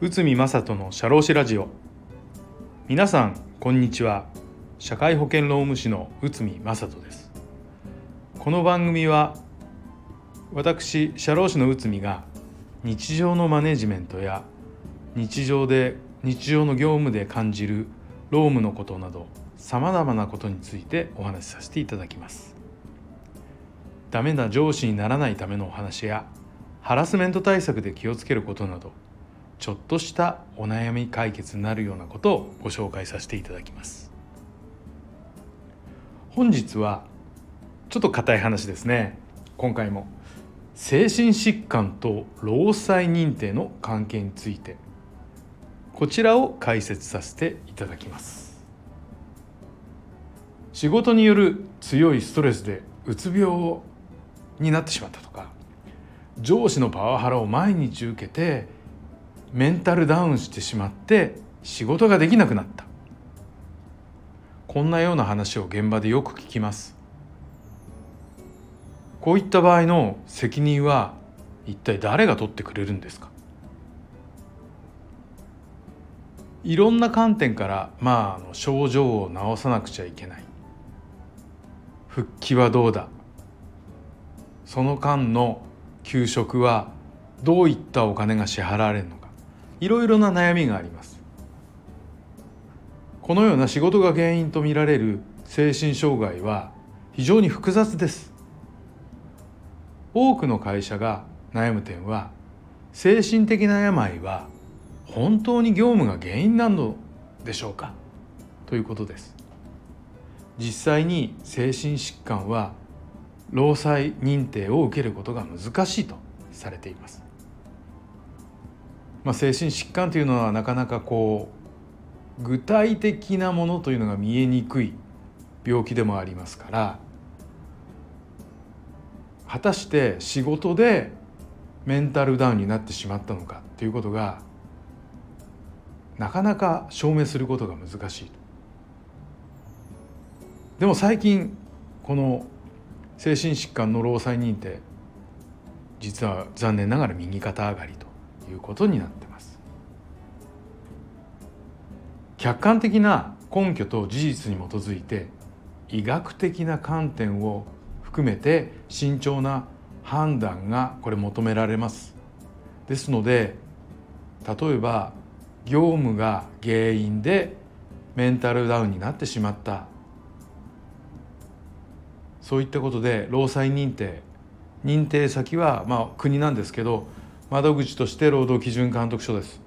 内海正人の社労士ラジオ。皆さんこんにちは。社会保険労務士の内海正人です。この番組は私社労士の内海が日常のマネジメントや日常で日常の業務で感じる労務のことなどさまざまなことについてお話しさせていただきます。ダメな上司にならないためのお話やハラスメント対策で気をつけることなどちょっとしたお悩み解決になるようなことをご紹介させていただきます。本日はちょっと硬い話ですね。今回も精神疾患と労災認定の関係についてこちらを解説させていただきます。仕事による強いストレスでうつ病になってしまったとか上司のパワハラを毎日受けてメンタルダウンしてしまって仕事ができなくなった。こんなような話を現場でよく聞きます。こういった場合の責任は一体誰が取ってくれるんですか？いろんな観点からまあ症状を治さなくちゃいけない。復帰はどうだ？その間の給食はどういったお金が支払われるのか。いろいろな悩みがあります。このような仕事が原因とみられる精神障害は非常に複雑です。多くの会社が悩む点は精神的な病は本当に業務が原因なのでしょうかということです。実際に精神疾患は労災認定を受けることが難しいとされています、まあ、精神疾患というのはなかなかこう具体的なものというのが見えにくい病気でもありますから果たして仕事でメンタルダウンになってしまったのかということがなかなか証明することが難しいでも最近この精神疾患の労災認定実は残念ながら右肩上がりということになってます。客観的な根拠と事実に基づいて医学的な観点を含めて慎重な判断がこれ求められます。ですので例えば業務が原因でメンタルダウンになってしまったそういったことで労災認定認定先はまあ国なんですけど窓口として労働基準監督署です。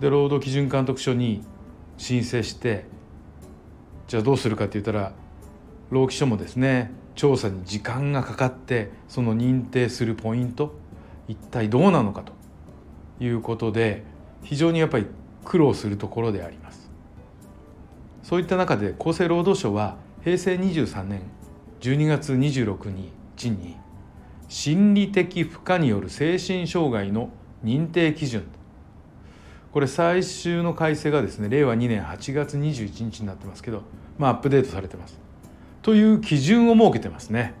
で労働基準監督署に申請してじゃあどうするかって言ったら労基署もですね調査に時間がかかってその認定するポイント一体どうなのかということで非常にやっぱり苦労するところであります。そういった中で厚生労働省は平成23年12月26日に心理的負荷による精神障害の認定基準。これ最終の改正がですね令和2年8月21日になってますけどまあアップデートされてます。という基準を設けてますね。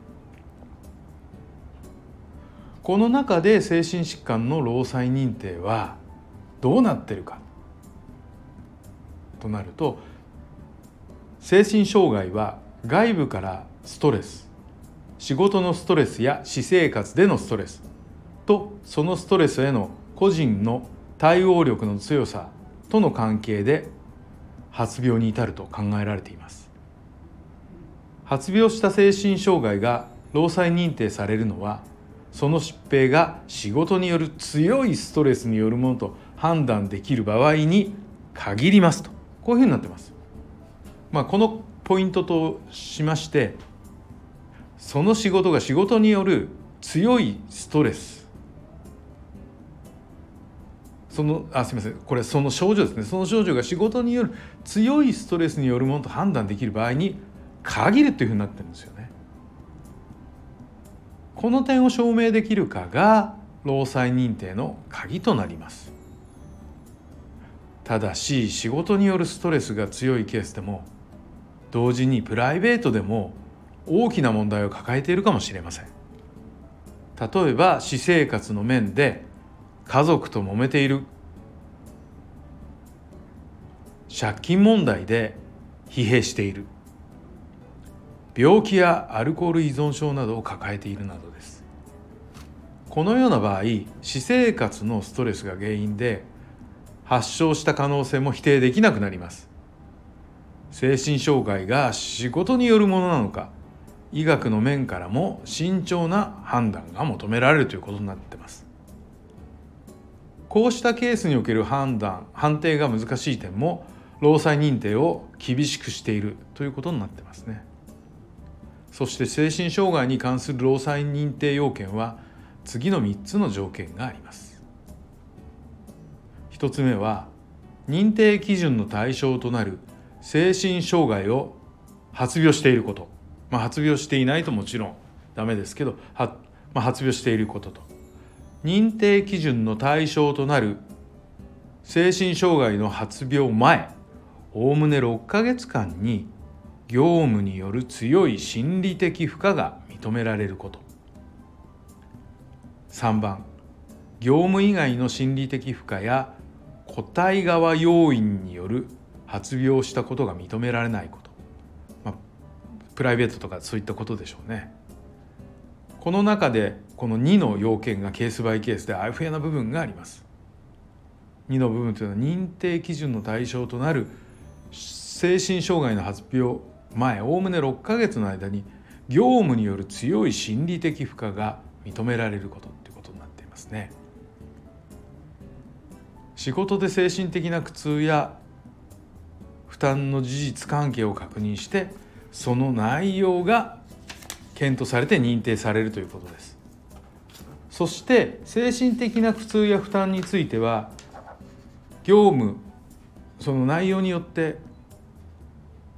この中で精神疾患の労災認定はどうなってるか。となると精神障害は外部からストレス。仕事のストレスや私生活でのストレスとそのストレスへの個人の対応力の強さとの関係で発病に至ると考えられています。発病した精神障害が労災認定されるのはその疾病が仕事による強いストレスによるものと判断できる場合に限りますと。こういうふうになってます。まあ、このポイントとしましてその仕事が仕事による強いストレスそのあすみませんこれその症状ですねその症状が仕事による強いストレスによるものと判断できる場合に限るというふうになってるんですよね。この点を証明できるかが労災認定の鍵となります。ただし仕事によるストレスが強いケースでも同時にプライベートでも大きな問題を抱えているかもしれません。例えば私生活の面で家族と揉めている。借金問題で疲弊している。病気やアルコール依存症などを抱えているなどです。このような場合私生活のストレスが原因で発症した可能性も否定できなくなります。精神障害が仕事によるものなのか医学の面からも慎重な判断が求められるということになってます。こうしたケースにおける判断判定が難しい点も労災認定を厳しくしているということになってますね。そして精神障害に関する労災認定要件は次の3つの条件があります。1つ目は認定基準の対象となる精神障害を発病していること、まあ、発病していないともちろんダメですけどは、まあ、発病していることと。認定基準の対象となる精神障害の発病前おおむね6ヶ月間に業務による強い心理的負荷が認められること。3番業務以外の心理的負荷や個体側要因による発病したことが認められないこと、プライベートとかそういったことでしょうね。この中でこの2の要件がケースバイケースであやふやな部分があります。2の部分というのは認定基準の対象となる精神障害の発表前おおむね6ヶ月の間に業務による強い心理的負荷が認められることということになっていますね。仕事で精神的な苦痛や負担の事実関係を確認してその内容が検討されて認定されるということですそして精神的な苦痛や負担については業務その内容によって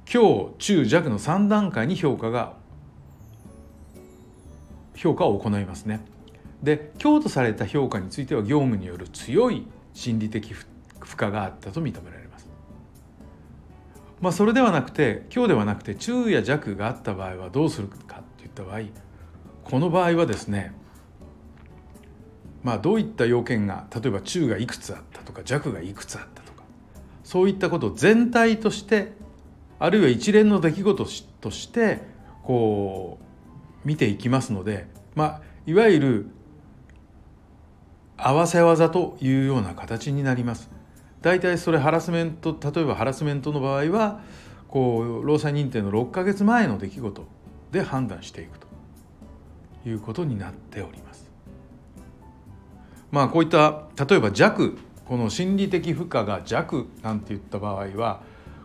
強中弱の3段階に評価が評価を行いますね。で強とされた評価については業務による強い心理的負荷があったと認められます。まあ、それではなくて今日ではなくて中や弱があった場合はどうするかといった場合この場合はですねまあどういった要件が例えば中がいくつあったとか弱がいくつあったとかそういったことを全体としてあるいは一連の出来事としてこう見ていきますのでまあいわゆる合わせ技というような形になります。大体それハラスメント例えばハラスメントの場合はこう労災認定の6ヶ月前の出来事で判断していくということになっております。まあこういった例えば弱この心理的負荷が弱なんて言った場合は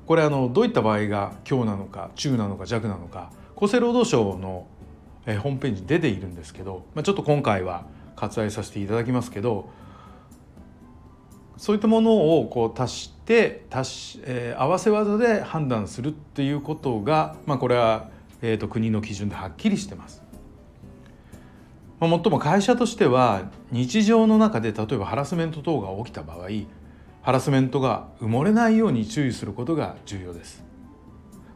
これあのどういった場合が強なのか中なのか弱なのか厚生労働省のホームページに出ているんですけど、まあ、ちょっと今回は割愛させていただきますけどそういったものをこう足して足し、えー、合わせ技で判断するっていうことが、まあ、これは、えーと、国の基準ではっきりしてます。まあ、もっとも会社としては日常の中で例えばハラスメント等が起きた場合ハラスメントが埋もれないように注意することが重要です。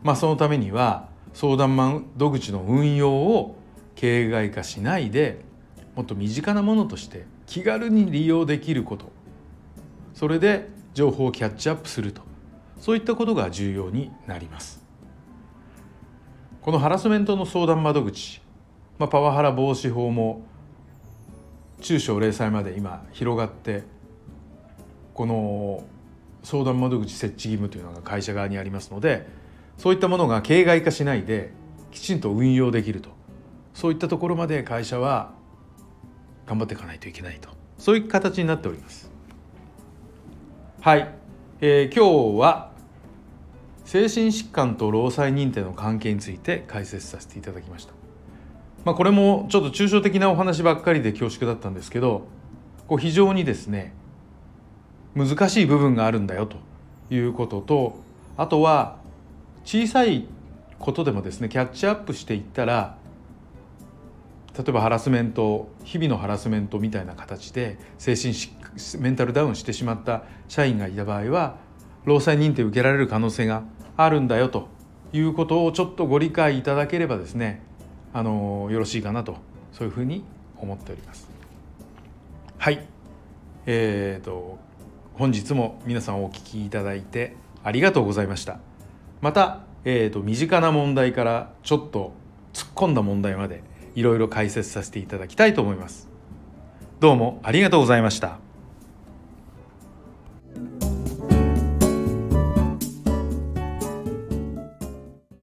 まあ、そのためには相談窓口の運用を形骸化しないでもっと身近なものとして気軽に利用できることそれで情報をキャッチアップすると。そういったことが重要になります。このハラスメントの相談窓口、まあ、パワハラ防止法も中小零細まで今広がってこの相談窓口設置義務というのが会社側にありますのでそういったものが形骸化しないできちんと運用できると。そういったところまで会社は頑張っていかないといけないと。そういう形になっております。はい、えー、今日は精神疾患と労災認定の関係について解説させていただきました。まあ、これもちょっと抽象的なお話ばっかりで恐縮だったんですけどこう非常にですね難しい部分があるんだよということとあとは小さいことでもですねキャッチアップしていったら例えばハラスメント日々のハラスメントみたいな形で精神メンタルダウンしてしまった社員がいた場合は労災認定を受けられる可能性があるんだよということをちょっとご理解いただければですねあのよろしいかなとそういうふうに思っております。はい。えーと本日も皆さんお聞きいただいてありがとうございました。また、えーと身近な問題からちょっと突っ込んだ問題までいろいろ解説させていただきたいと思います。どうもありがとうございました。